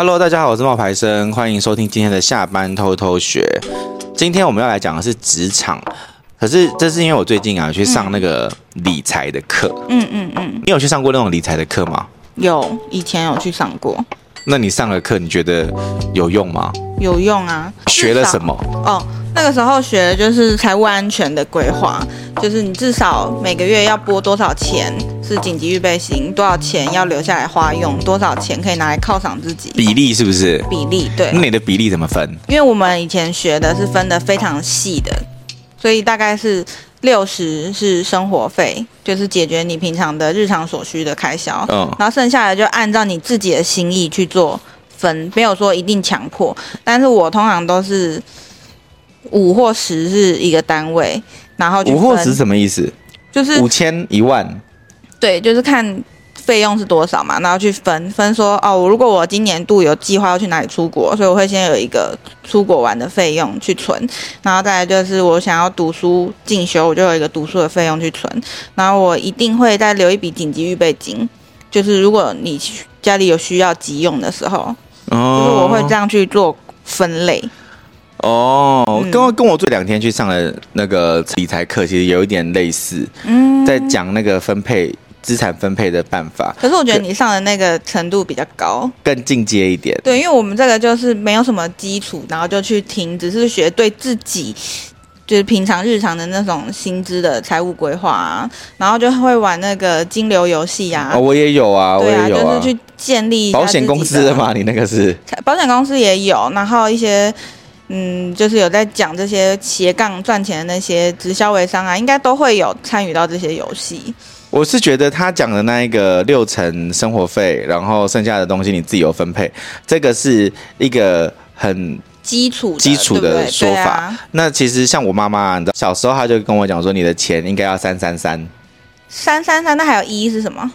Hello，大家好，我是冒牌生，欢迎收听今天的下班偷偷学。今天我们要来讲的是职场，可是这是因为我最近啊去上那个理财的课。嗯嗯嗯，你有去上过那种理财的课吗？有，以前有去上过。那你上了课，你觉得有用吗？有用啊。学了什么？哦。那个时候学的就是财务安全的规划，就是你至少每个月要拨多少钱是紧急预备型，多少钱要留下来花用，多少钱可以拿来犒赏自己。比例是不是？比例对。那你的比例怎么分？因为我们以前学的是分的非常细的，所以大概是六十是生活费，就是解决你平常的日常所需的开销。嗯。然后剩下的就按照你自己的心意去做分，没有说一定强迫。但是我通常都是。五或十是一个单位，然后五或十什么意思？就是五千一万，对，就是看费用是多少嘛，然后去分分说哦，如果我今年度有计划要去哪里出国，所以我会先有一个出国玩的费用去存，然后再来就是我想要读书进修，我就有一个读书的费用去存，然后我一定会再留一笔紧急预备金，就是如果你家里有需要急用的时候，哦，就是我会这样去做分类。哦，刚刚跟我这两天去上的那个理财课，其实有一点类似，嗯，在讲那个分配资产分配的办法。可是我觉得你上的那个程度比较高，更进阶一点。对，因为我们这个就是没有什么基础，然后就去听，只是学对自己就是平常日常的那种薪资的财务规划啊，然后就会玩那个金流游戏啊。哦，我也有啊，对啊，我也有啊，就是去建立保险公司的嘛，你那个是保险公司也有，然后一些。嗯，就是有在讲这些斜杠赚钱的那些直销微商啊，应该都会有参与到这些游戏。我是觉得他讲的那一个六成生活费，然后剩下的东西你自己有分配，这个是一个很基础基础的说法。啊、那其实像我妈妈，你知道小时候她就跟我讲说，你的钱应该要三三三。三三三，那还有一是什么？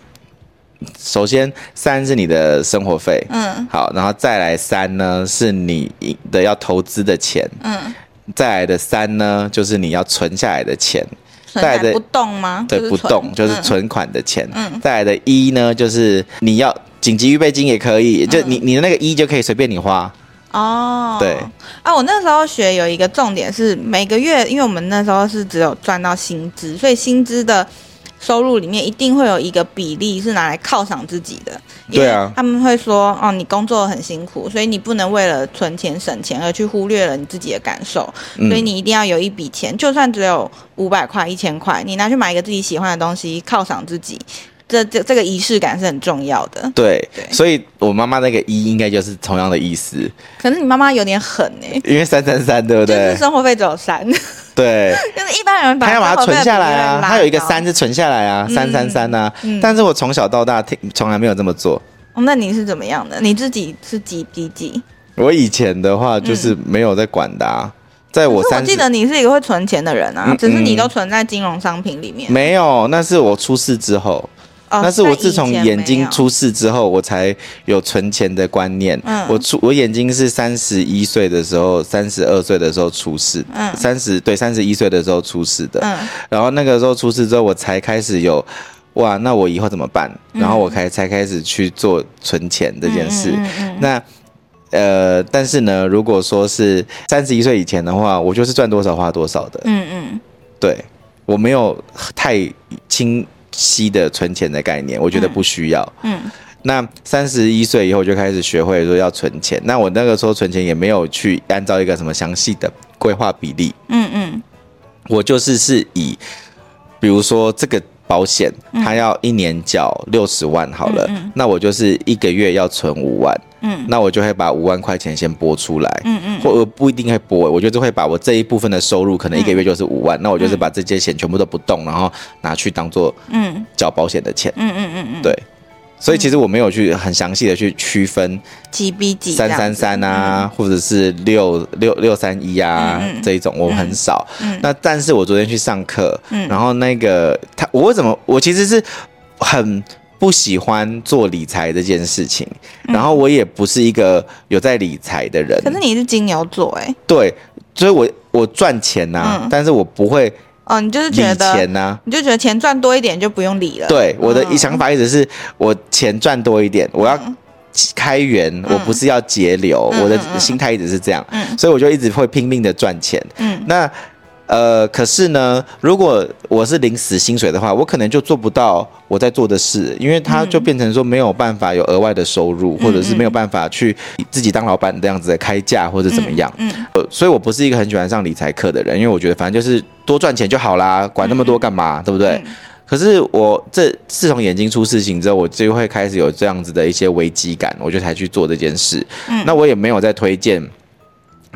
首先，三是你的生活费，嗯，好，然后再来三呢，是你的要投资的钱，嗯，再来的三呢，就是你要存下来的钱，再来的不动吗？对，不动就是存款的钱，嗯，再来的一呢，就是你要紧急预备金也可以，就你你的那个一就可以随便你花，哦，对，啊，我那时候学有一个重点是每个月，因为我们那时候是只有赚到薪资，所以薪资的。收入里面一定会有一个比例是拿来犒赏自己的，对啊，他们会说哦，你工作很辛苦，所以你不能为了存钱省钱而去忽略了你自己的感受，所以你一定要有一笔钱，就算只有五百块、一千块，你拿去买一个自己喜欢的东西犒赏自己。这这这个仪式感是很重要的。对，对，所以我妈妈那个一应该就是同样的意思。可是你妈妈有点狠呢，因为三三三对不对？就是生活费只有三。对，就是一般人把他要把它存下来啊，他有一个三是存下来啊，三三三啊。但是我从小到大听从来没有这么做。哦，那你是怎么样的？你自己是几几几？我以前的话就是没有在管的啊，在我三，我记得你是一个会存钱的人啊，只是你都存在金融商品里面。没有，那是我出事之后。那是我自从眼睛出事之后，我才有存钱的观念。嗯，我出我眼睛是三十一岁的时候，三十二岁的时候出事。嗯，三十对三十一岁的时候出事的。嗯，然后那个时候出事之后，我才开始有哇，那我以后怎么办？然后我开才开始去做存钱这件事。那呃，但是呢，如果说是三十一岁以前的话，我就是赚多少花多少的。嗯嗯，对，我没有太轻。息的存钱的概念，我觉得不需要。嗯，嗯，那三十一岁以后就开始学会说要存钱。那我那个时候存钱也没有去按照一个什么详细的规划比例。嗯嗯，我就是是以，比如说这个保险，它要一年缴六十万好了，嗯嗯，那我就是一个月要存五万。嗯，那我就会把五万块钱先拨出来，嗯嗯，或者不一定会拨，我就是会把我这一部分的收入，可能一个月就是五万，嗯、那我就是把这些钱全部都不动，然后拿去当做嗯。缴保险的钱，嗯嗯嗯嗯，对，所以其实我没有去很详细的去区分几比几三三三啊，或者是六六六三一啊这一种，我很少。嗯，那但是我昨天去上课，嗯，然后那个他我为什么我其实是很。不喜欢做理财这件事情，然后我也不是一个有在理财的人。可是你是金牛座哎，对，所以我我赚钱呐、啊，嗯、但是我不会哦，你就是觉得钱呐，你就觉得钱赚多一点就不用理了。对，我的想法一直是我钱赚多一点，我要开源，嗯、我不是要节流，嗯、我的心态一直是这样，嗯、所以我就一直会拼命的赚钱。嗯，那。呃，可是呢，如果我是领死薪水的话，我可能就做不到我在做的事，因为他就变成说没有办法有额外的收入，嗯、或者是没有办法去自己当老板这样子的开价或者怎么样。嗯，嗯呃，所以我不是一个很喜欢上理财课的人，因为我觉得反正就是多赚钱就好啦，管那么多干嘛，嗯、对不对？嗯、可是我这自从眼睛出事情之后，我就会开始有这样子的一些危机感，我就才去做这件事。嗯，那我也没有在推荐。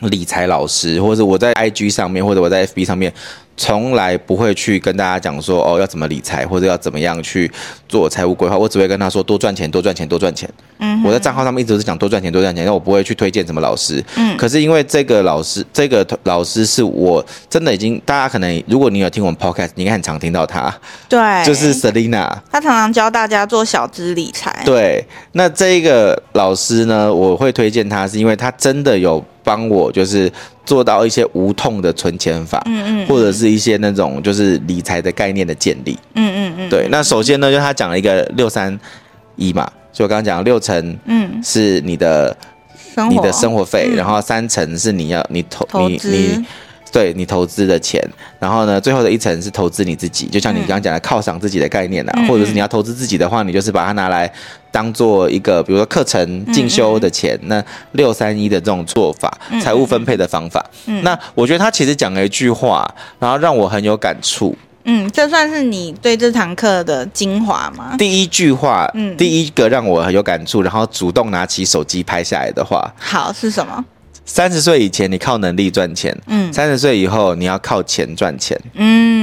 理财老师，或者我在 IG 上面，或者我在 FB 上面，从来不会去跟大家讲说哦，要怎么理财，或者要怎么样去做财务规划。我只会跟他说多赚钱，多赚钱，多赚钱。嗯，我在账号上面一直是讲多赚钱，多赚钱。但我不会去推荐什么老师。嗯，可是因为这个老师，这个老师是我真的已经，大家可能如果你有听我们 Podcast，你应该很常听到他。对，就是 Selina，他常常教大家做小资理财。对，那这个老师呢，我会推荐他，是因为他真的有。帮我就是做到一些无痛的存钱法，嗯嗯，或者是一些那种就是理财的概念的建立，嗯嗯嗯，对。那首先呢，就他讲了一个六三一嘛，就我刚刚讲六成，嗯，是你的你的生活费，然后三成是你要你投你你。对你投资的钱，然后呢，最后的一层是投资你自己，就像你刚刚讲的犒赏自己的概念啊，嗯、或者是你要投资自己的话，你就是把它拿来当做一个，比如说课程进修的钱。嗯嗯，那六三一的这种做法，财务分配的方法，嗯嗯，那我觉得他其实讲了一句话，然后让我很有感触。嗯，这算是你对这堂课的精华吗？第一句话，嗯，第一个让我很有感触，然后主动拿起手机拍下来的话，好，是什么？三十岁以前，你靠能力赚钱。嗯，三十岁以后，你要靠钱赚钱。嗯。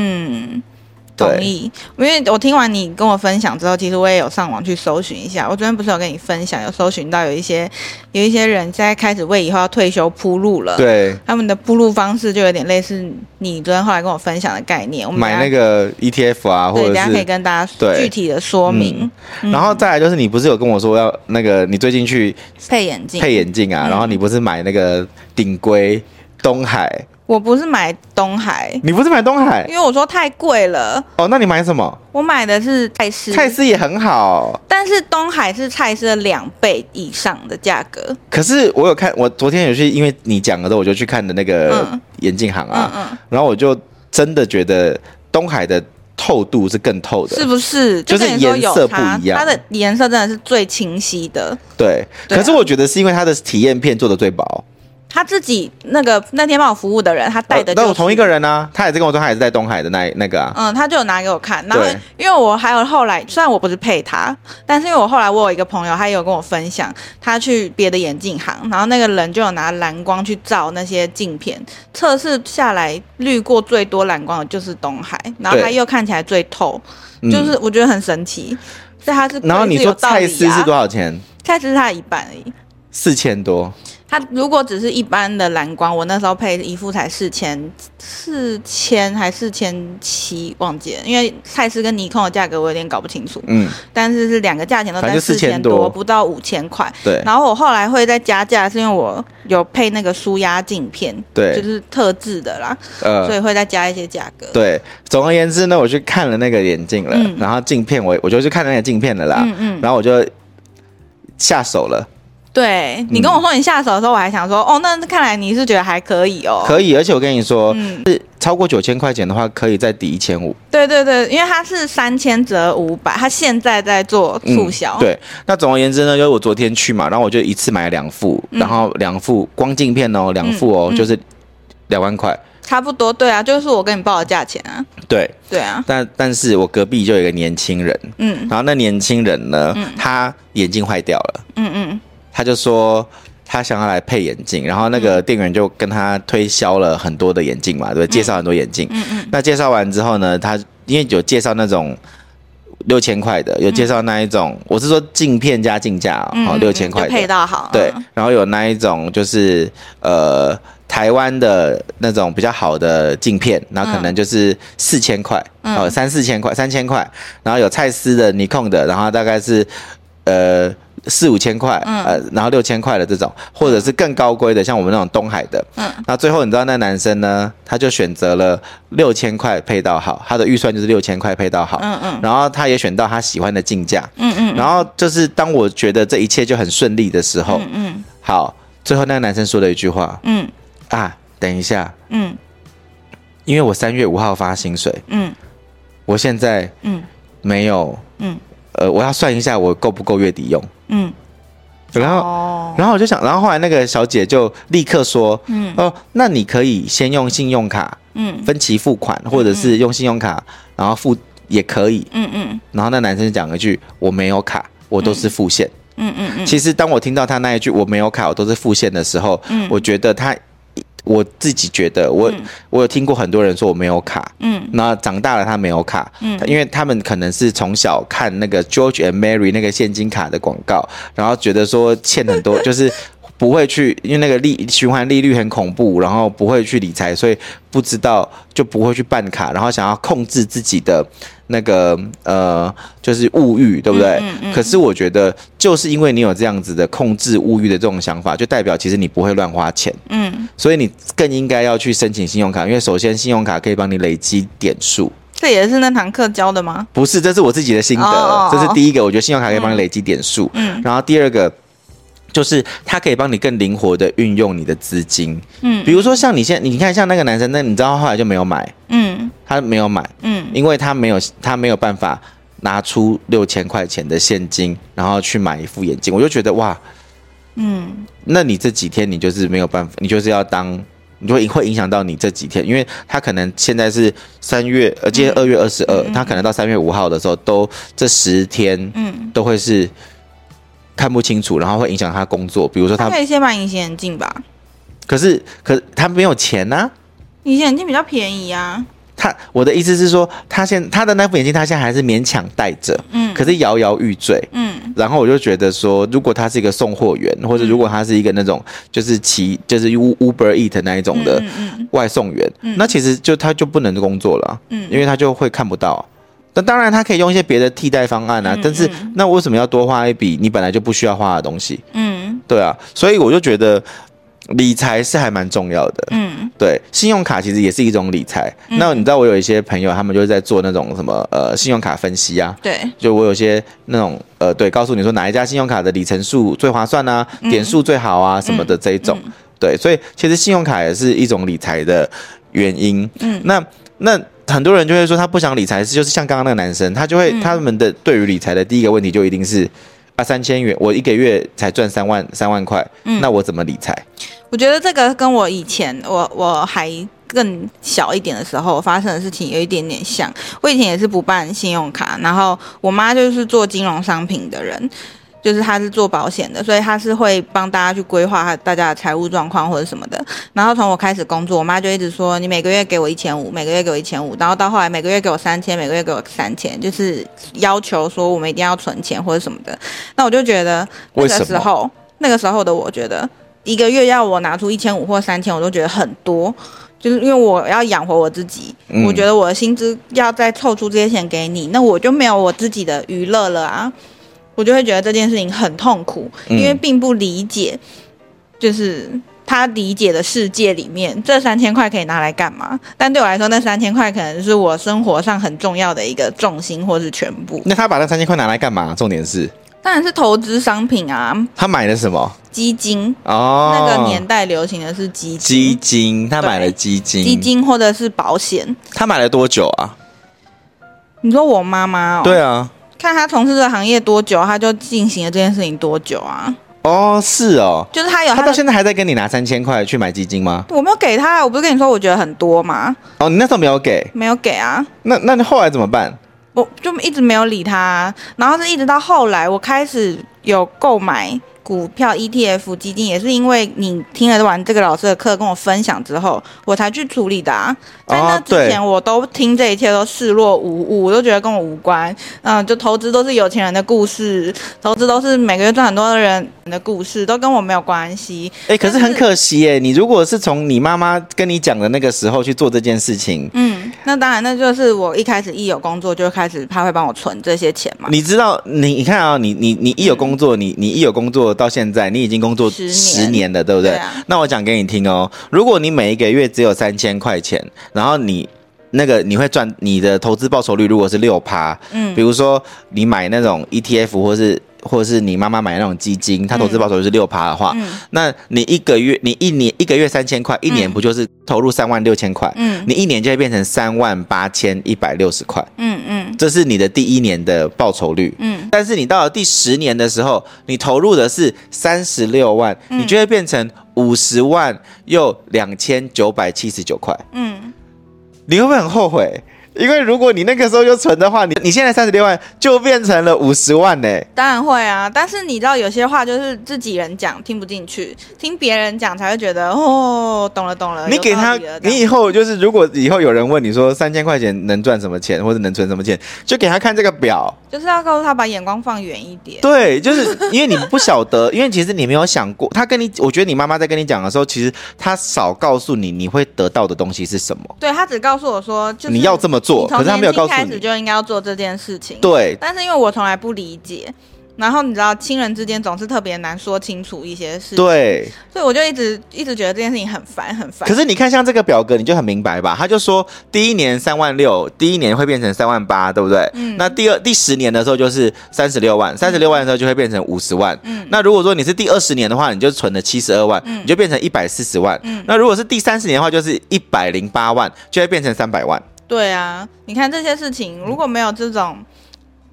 同意，因为我听完你跟我分享之后，其实我也有上网去搜寻一下。我昨天不是有跟你分享，有搜寻到有一些有一些人现在开始为以后要退休铺路了。对，他们的铺路方式就有点类似你昨天后来跟我分享的概念。我们买那个 ETF 啊，或者是大家可以跟大家具体的说明。嗯、然后再来就是，你不是有跟我说要那个你最近去配眼镜配眼镜啊？然后你不是买那个顶规东海？我不是买东海，你不是买东海，因为我说太贵了。哦，那你买什么？我买的是蔡司，蔡司也很好，但是东海是蔡司的两倍以上的价格。可是我有看，我昨天有去，因为你讲了之后，我就去看的那个眼镜行啊，嗯嗯嗯、然后我就真的觉得东海的透度是更透的，是不是？就是颜色不一样，它的颜色真的是最清晰的。对，对啊、可是我觉得是因为它的体验片做的最薄。他自己那个那天帮我服务的人，他带的都、是、是、呃、同一个人啊。他也是跟我说，他也是在东海的那那个啊。嗯，他就有拿给我看。然后因为我还有后来，虽然我不是配他，但是因为我后来我有一个朋友，他也有跟我分享，他去别的眼镜行，然后那个人就有拿蓝光去照那些镜片，测试下来滤过最多蓝光的就是东海，然后他又看起来最透，就是我觉得很神奇。嗯、所以他是、啊、然后你说蔡司是多少钱？蔡司是他的一半而已，四千多。它如果只是一般的蓝光，我那时候配一副才四千，四千还四千七，忘记了，因为蔡司跟尼康的价格我有点搞不清楚。嗯，但是是两个价钱都在四千多，不到五千块。对。然后我后来会再加价，是因为我有配那个舒压镜片，对，就是特制的啦，呃，所以会再加一些价格。对，总而言之呢，我去看了那个眼镜了，嗯、然后镜片我我就去看那个镜片的啦，嗯嗯，然后我就下手了。对，你跟我说你下手的时候，我还想说，嗯、哦，那看来你是觉得还可以哦。可以，而且我跟你说，嗯、是超过九千块钱的话，可以再抵一千五。对对对，因为它是三千折五百，它现在在做促销、嗯。对，那总而言之呢，就是我昨天去嘛，然后我就一次买了两副，嗯、然后两副光镜片哦，两副哦，嗯、就是两万块。差不多，对啊，就是我跟你报的价钱啊。对，对啊。但但是我隔壁就有一个年轻人，嗯，然后那年轻人呢，嗯、他眼镜坏掉了，嗯嗯。他就说他想要来配眼镜，然后那个店员就跟他推销了很多的眼镜嘛，对不对？介绍很多眼镜。嗯嗯。那介绍完之后呢，他因为有介绍那种六千块的，有介绍那一种，我是说镜片加镜架，哦六千块的配到好。对，然后有那一种就是呃台湾的那种比较好的镜片，那可能就是四千块，哦三四千块，三千块。然后有蔡司的、尼康的，然后大概是呃。四五千块，嗯、呃，然后六千块的这种，或者是更高规的，像我们那种东海的，嗯，那最后你知道那男生呢，他就选择了六千块配到好，他的预算就是六千块配到好，嗯嗯，然后他也选到他喜欢的进价，嗯嗯，然后就是当我觉得这一切就很顺利的时候，嗯嗯，好，最后那个男生说了一句话，嗯，啊，等一下，嗯，因为我三月五号发薪水，嗯，我现在，嗯，没有，嗯。呃，我要算一下我够不够月底用。嗯，然后，哦、然后我就想，然后后来那个小姐就立刻说，嗯，哦，那你可以先用信用卡，嗯，分期付款，或者是用信用卡，然后付也可以。嗯嗯。然后那男生讲了一句：“我没有卡，我都是付现。”嗯嗯嗯。其实当我听到他那一句“我没有卡，我都是付现”的时候，嗯，我觉得他。我自己觉得我，我、嗯、我有听过很多人说我没有卡，嗯，那长大了他没有卡，嗯，因为他们可能是从小看那个 George and Mary 那个现金卡的广告，然后觉得说欠很多，就是不会去，因为那个利循环利率很恐怖，然后不会去理财，所以不知道就不会去办卡，然后想要控制自己的。那个呃，就是物欲，对不对？嗯嗯嗯、可是我觉得，就是因为你有这样子的控制物欲的这种想法，就代表其实你不会乱花钱。嗯，所以你更应该要去申请信用卡，因为首先信用卡可以帮你累积点数。这也是那堂课教的吗？不是，这是我自己的心得。哦、这是第一个，我觉得信用卡可以帮你累积点数。嗯，然后第二个。就是他可以帮你更灵活的运用你的资金，嗯，比如说像你现在，你看像那个男生，那你知道后来就没有买，嗯，他没有买，嗯，因为他没有他没有办法拿出六千块钱的现金，然后去买一副眼镜，我就觉得哇，嗯，那你这几天你就是没有办法，你就是要当，你就会会影响到你这几天，因为他可能现在是三月，呃，今天二月二十二，他可能到三月五号的时候都这十天，嗯，都会是。看不清楚，然后会影响他工作。比如说他，他可以先买隐形眼镜吧。可是，可是他没有钱呢、啊。隐形眼镜比较便宜啊。他，我的意思是说，他现他的那副眼镜，他现在还是勉强戴着。嗯。可是摇摇欲坠。嗯。然后我就觉得说，如果他是一个送货员，或者如果他是一个那种就是骑就是 Uber Eat 那一种的外送员，嗯嗯嗯、那其实就他就不能工作了。嗯。因为他就会看不到。那当然，他可以用一些别的替代方案啊。嗯、但是，那为什么要多花一笔你本来就不需要花的东西？嗯，对啊。所以我就觉得理财是还蛮重要的。嗯，对，信用卡其实也是一种理财。嗯、那你知道，我有一些朋友，他们就是在做那种什么呃信用卡分析啊。对，就我有些那种呃，对，告诉你说哪一家信用卡的里程数最划算啊，嗯、点数最好啊什么的这一种。对，所以其实信用卡也是一种理财的原因。嗯，那那。很多人就会说他不想理财，是就是像刚刚那个男生，他就会、嗯、他们的对于理财的第一个问题就一定是啊三千元，我一个月才赚三万三万块，嗯、那我怎么理财？我觉得这个跟我以前我我还更小一点的时候发生的事情有一点点像。我以前也是不办信用卡，然后我妈就是做金融商品的人。就是他是做保险的，所以他是会帮大家去规划大家的财务状况或者什么的。然后从我开始工作，我妈就一直说，你每个月给我一千五，每个月给我一千五。然后到后来每个月给我三千，每个月给我三千，就是要求说我们一定要存钱或者什么的。那我就觉得那个时候，那个时候的我觉得一个月要我拿出一千五或三千，我都觉得很多，就是因为我要养活我自己，嗯、我觉得我的薪资要再凑出这些钱给你，那我就没有我自己的娱乐了啊。我就会觉得这件事情很痛苦，因为并不理解，就是他理解的世界里面，这三千块可以拿来干嘛？但对我来说，那三千块可能是我生活上很重要的一个重心，或是全部。那他把那三千块拿来干嘛？重点是，当然是投资商品啊。他买了什么？基金哦。那个年代流行的是基金。基金，他买了基金。基金或者是保险。他买了多久啊？你说我妈妈哦？对啊。看他从事这个行业多久，他就进行了这件事情多久啊？哦，是哦，就是他有他，他到现在还在跟你拿三千块去买基金吗？我没有给他，我不是跟你说我觉得很多吗？哦，你那时候没有给，没有给啊？那那你后来怎么办？我就一直没有理他，然后是一直到后来我开始有购买。股票 ETF 基金也是因为你听了完这个老师的课跟我分享之后，我才去处理的啊。在那之前我都听这一切都视若无物，我都觉得跟我无关。嗯，就投资都是有钱人的故事，投资都是每个月赚很多的人的故事，都跟我没有关系。哎，可是很可惜耶，你如果是从你妈妈跟你讲的那个时候去做这件事情，嗯，那当然，那就是我一开始一有工作就开始他会帮我存这些钱嘛。你知道，你你看啊，你你你一有工作，嗯、你你一有工作到现在，你已经工作十年了，对不对？对啊、那我讲给你听哦，如果你每一个月只有三千块钱，然后你那个你会赚你的投资报酬率如果是六趴，嗯，比如说你买那种 ETF 或是。或者是你妈妈买那种基金，它投资报酬率是六趴的话，嗯，那你一个月你一年一个月三千块，一年不就是投入三万六千块？嗯，你一年就会变成三万八千一百六十块。嗯嗯，这是你的第一年的报酬率。嗯，但是你到了第十年的时候，你投入的是三十六万，你就会变成五十万又两千九百七十九块。嗯，你会不会很后悔？因为如果你那个时候就存的话，你你现在三十六万就变成了五十万呢。当然会啊，但是你知道有些话就是自己人讲听不进去，听别人讲才会觉得哦，懂了懂了。你给他，你以后就是如果以后有人问你说三千块钱能赚什么钱或者能存什么钱，就给他看这个表，就是要告诉他把眼光放远一点。对，就是 因为你不晓得，因为其实你没有想过，他跟你，我觉得你妈妈在跟你讲的时候，其实他少告诉你你会得到的东西是什么。对，他只告诉我说，就是你要这么。做，可是他没有告诉你，开始就应该要做这件事情。对，但是因为我从来不理解，然后你知道，亲人之间总是特别难说清楚一些事情。对，所以我就一直一直觉得这件事情很烦，很烦。可是你看，像这个表格，你就很明白吧？他就说，第一年三万六，第一年会变成三万八，对不对？嗯。那第二、第十年的时候就是三十六万，三十六万的时候就会变成五十万。嗯。那如果说你是第二十年的话，你就存了七十二万，嗯，你就变成一百四十万。嗯。那如果是第三十年的话，就是一百零八万，就会变成三百万。对啊，你看这些事情，如果没有这种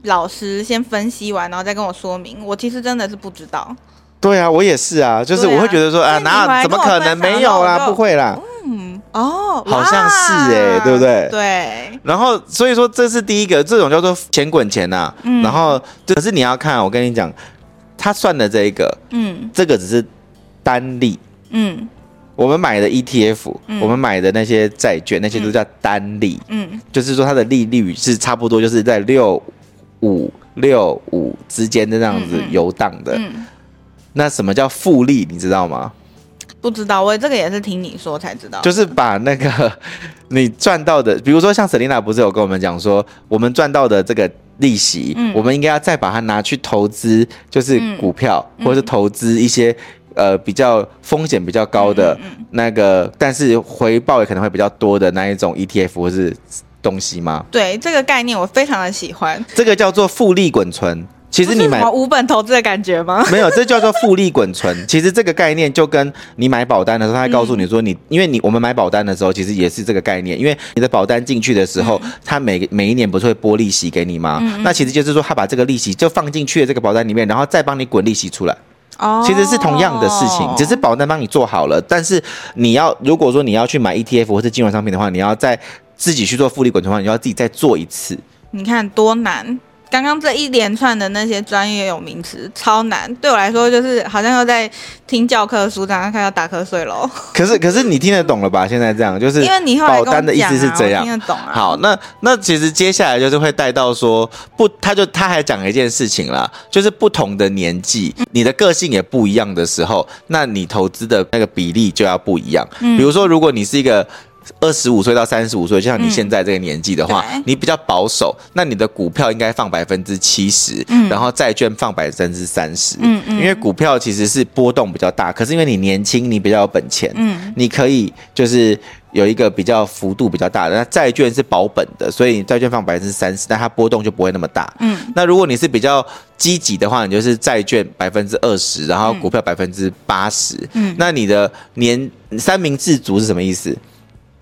老师先分析完，然后再跟我说明，我其实真的是不知道。对啊，我也是啊，就是我会觉得说啊，哪怎么可能没有啦，不会啦。嗯，哦，好像是哎，对不对？对。然后所以说这是第一个，这种叫做钱滚钱呐。嗯。然后可是你要看，我跟你讲，他算的这一个，嗯，这个只是单利，嗯。我们买的 ETF，嗯，我们买的那些债券，那些都叫单利，嗯，就是说它的利率是差不多，就是在六五六五之间的这样子游荡的。嗯嗯，那什么叫复利？你知道吗？不知道，我这个也是听你说才知道。就是把那个 你赚到的，比如说像 Selina 不是有跟我们讲说，我们赚到的这个利息，嗯，我们应该要再把它拿去投资，就是股票，嗯，或者是投资一些。呃，比较风险比较高的那个，但是回报也可能会比较多的那一种 ETF 或是东西吗？对，这个概念我非常的喜欢。这个叫做复利滚存。其实你买无本投资的感觉吗？没有，这叫做复利滚存。其实这个概念就跟你买保单的时候，他会告诉你说你，因为你我们买保单的时候，其实也是这个概念。因为你的保单进去的时候，他、嗯、每每一年不是会拨利息给你吗？那其实就是说，他把这个利息就放进去的这个保单里面，然后再帮你滚利息出来。哦，其实是同样的事情，只是保单帮你做好了。但是你要如果说你要去买 ETF 或是金融商品的话，你要再自己去做复利滚存的话，你要自己再做一次。你看多难。刚刚这一连串的那些专业有名词超难，对我来说就是好像又在听教科书，这样看要打瞌睡喽。可是可是你听得懂了吧？现在这样就是因为你保单的意思是这样，听得懂啊。好，那那其实接下来就是会带到说不，他就他还讲了一件事情啦，就是不同的年纪，你的个性也不一样的时候，那你投资的那个比例就要不一样。比如说，如果你是一个。二十五岁到三十五岁，就像你现在这个年纪的话，嗯，你比较保守，那你的股票应该放百分之七十，然后债券放百分之三十，嗯嗯，因为股票其实是波动比较大，可是因为你年轻，你比较有本钱，嗯，你可以就是有一个比较幅度比较大的，那债券是保本的，所以债券放百分之三十，但它波动就不会那么大，嗯，那如果你是比较积极的话，你就是债券百分之二十，然后股票百分之八十，嗯，那你的年三明治族是什么意思？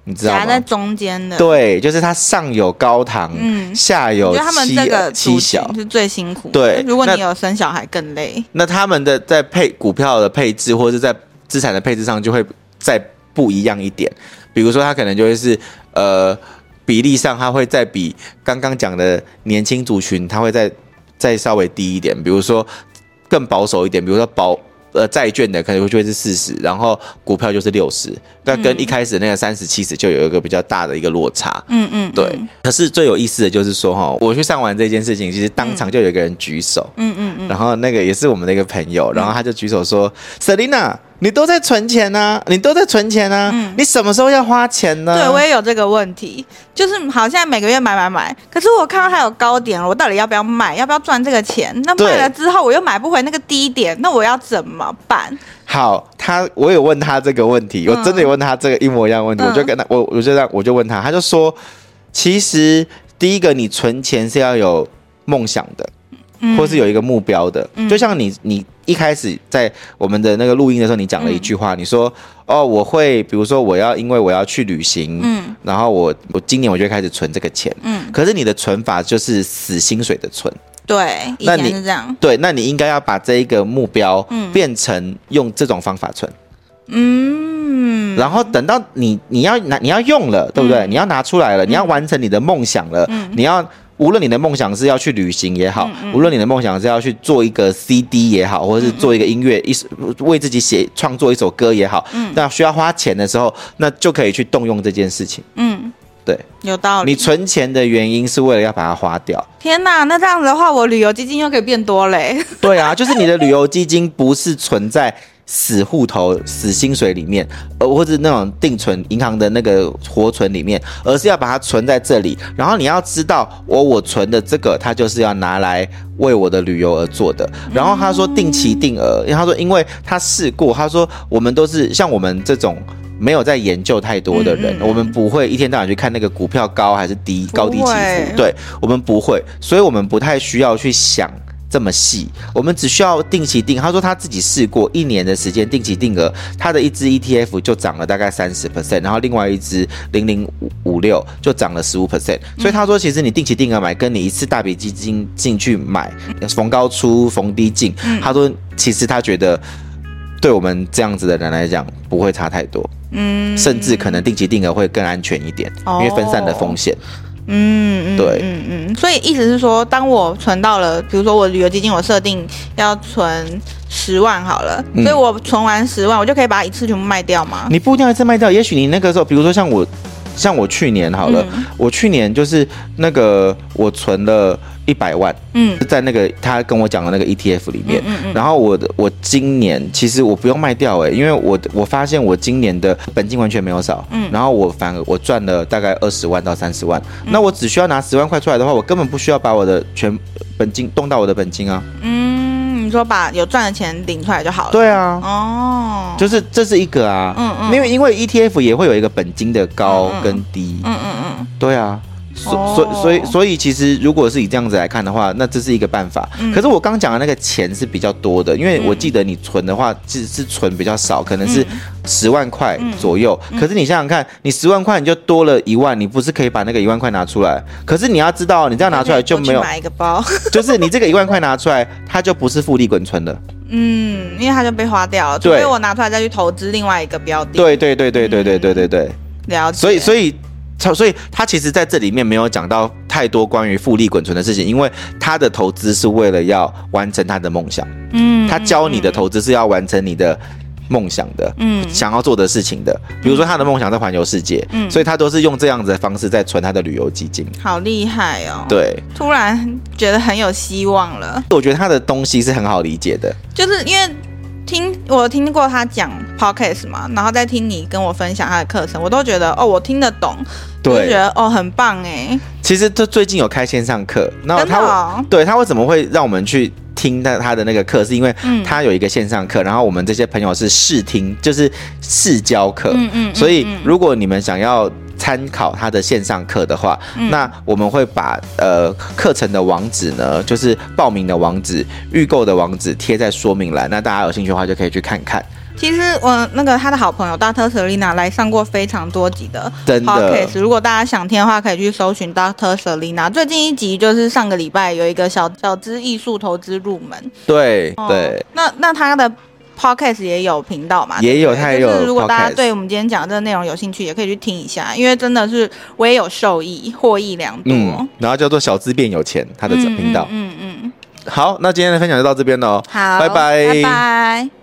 你知道吗？夹在中间的，对，就是它上有高堂，嗯，下有七，他们这个妻小是最辛苦。对，如果你有生小孩更累。那他们的在配股票的配置，或者是在资产的配置上，就会再不一样一点。比如说，他可能就会是呃比例上，他会再比刚刚讲的年轻族群，他会再再稍微低一点。比如说更保守一点，比如说保。呃，债券的可能会就会是四十，然后股票就是六十，那跟一开始那个三十七十就有一个比较大的一个落差。嗯嗯，对。可是最有意思的就是说哈，我去上完这件事情，其实当场就有一个人举手。嗯嗯嗯。然后那个也是我们的一个朋友，然后他就举手说：“Selina，你都在存钱呢、啊，你都在存钱呢、啊，嗯、你什么时候要花钱呢？对，我也有这个问题，就是好像每个月买买买，可是我看到它有高点了，我到底要不要卖？要不要赚这个钱？那卖了之后我又买不回那个低点，那我要怎么办？好，他我有问他这个问题，我真的有问他这个一模一样的问题，嗯、我就跟他，我我就这样，我就问他，他就说，其实第一个你存钱是要有梦想的。或是有一个目标的，嗯、就像你，你一开始在我们的那个录音的时候，你讲了一句话，嗯、你说：“哦，我会，比如说我要，因为我要去旅行，嗯，然后我我今年我就开始存这个钱，嗯，可是你的存法就是死薪水的存，对，那你是这样，对，那你应该要把这一个目标，变成用这种方法存，嗯，然后等到你你要拿你要用了，对不对？嗯、你要拿出来了，你要完成你的梦想了，嗯、你要。无论你的梦想是要去旅行也好，嗯嗯、无论你的梦想是要去做一个 CD 也好，或者是做一个音乐，嗯、一为自己写创作一首歌也好，嗯，那需要花钱的时候，那就可以去动用这件事情。嗯，对，有道理。你存钱的原因是为了要把它花掉。天哪，那这样子的话，我旅游基金又可以变多嘞。对啊，就是你的旅游基金不是存在。死户头、死薪水里面，呃，或者那种定存银行的那个活存里面，而是要把它存在这里。然后你要知道，我我存的这个，它就是要拿来为我的旅游而做的。然后他说定期定额，因为他说，因为他试过，他说我们都是像我们这种没有在研究太多的人，我们不会一天到晚去看那个股票高还是低，高低起伏，对，我们不会，所以我们不太需要去想。这么细，我们只需要定期定。他说他自己试过一年的时间定期定额，他的一支 ETF 就涨了大概三十 percent，然后另外一支零零五五六就涨了十五 percent。所以他说，其实你定期定额买，跟你一次大笔基金进去买，逢高出逢低进，他说其实他觉得对我们这样子的人来讲不会差太多，嗯，甚至可能定期定额会更安全一点，因为分散的风险。嗯，对，嗯嗯，所以意思是说，当我存到了，比如说我旅游基金，我设定要存十万好了，嗯、所以我存完十万，我就可以把它一次全部卖掉吗？你不一定要一次卖掉，也许你那个时候，比如说像我，像我去年好了，嗯、我去年就是那个我存了。一百万，嗯，在那个他跟我讲的那个 ETF 里面，嗯嗯，然后我的我今年其实我不用卖掉哎，因为我我发现我今年的本金完全没有少，嗯，然后我反而我赚了大概二十万到三十万，那我只需要拿十万块出来的话，我根本不需要把我的全本金动到我的本金啊，嗯，你说把有赚的钱领出来就好了，对啊，哦，就是这是一个啊，嗯嗯，因为因为 ETF 也会有一个本金的高跟低，嗯嗯嗯，对啊。所所所以所以其实如果是以这样子来看的话，那这是一个办法。嗯、可是我刚讲的那个钱是比较多的，因为我记得你存的话，其实是存比较少，可能是十万块左右。嗯嗯、可是你想想看，你十万块你就多了一万，你不是可以把那个一万块拿出来？可是你要知道，你这样拿出来就没有买一个包，就是你这个一万块拿出来，它就不是复利滚存的。嗯，因为它就被花掉了，所以我拿出来再去投资另外一个标的。对对对对对对对对对，了解。所以所以。所以他其实在这里面没有讲到太多关于复利滚存的事情，因为他的投资是为了要完成他的梦想。嗯，他教你的投资是要完成你的梦想的，嗯，想要做的事情的。比如说他的梦想在环游世界，嗯，所以他都是用这样子的方式在存他的旅游基金。好厉害哦！对，突然觉得很有希望了。我觉得他的东西是很好理解的，就是因为。听我听过他讲 podcast 嘛，然后再听你跟我分享他的课程，我都觉得哦，我听得懂，对，就觉得哦，很棒哎。其实他最近有开线上课，那他、哦、对他为什么会让我们去听他他的那个课，是因为他有一个线上课，然后我们这些朋友是试听，就是试教课，嗯嗯，所以如果你们想要。参考他的线上课的话，嗯、那我们会把呃课程的网址呢，就是报名的网址、预购的网址贴在说明栏。那大家有兴趣的话，就可以去看看。其实我那个他的好朋友 Dr. Selena 来上过非常多集的 podcast，如果大家想听的话，可以去搜寻 Dr. Selena。最近一集就是上个礼拜有一个小小资艺术投资入门。对、哦、对。那那他的。Podcast 也有频道嘛？也有，他也有。就是如果大家对我们今天讲的这个内容有兴趣，也可以去听一下，因为真的是我也有受益，获益良多。嗯，然后叫做小资变有钱，他的频道。嗯嗯，嗯，嗯。好，那今天的分享就到这边喽。好，拜拜，拜拜。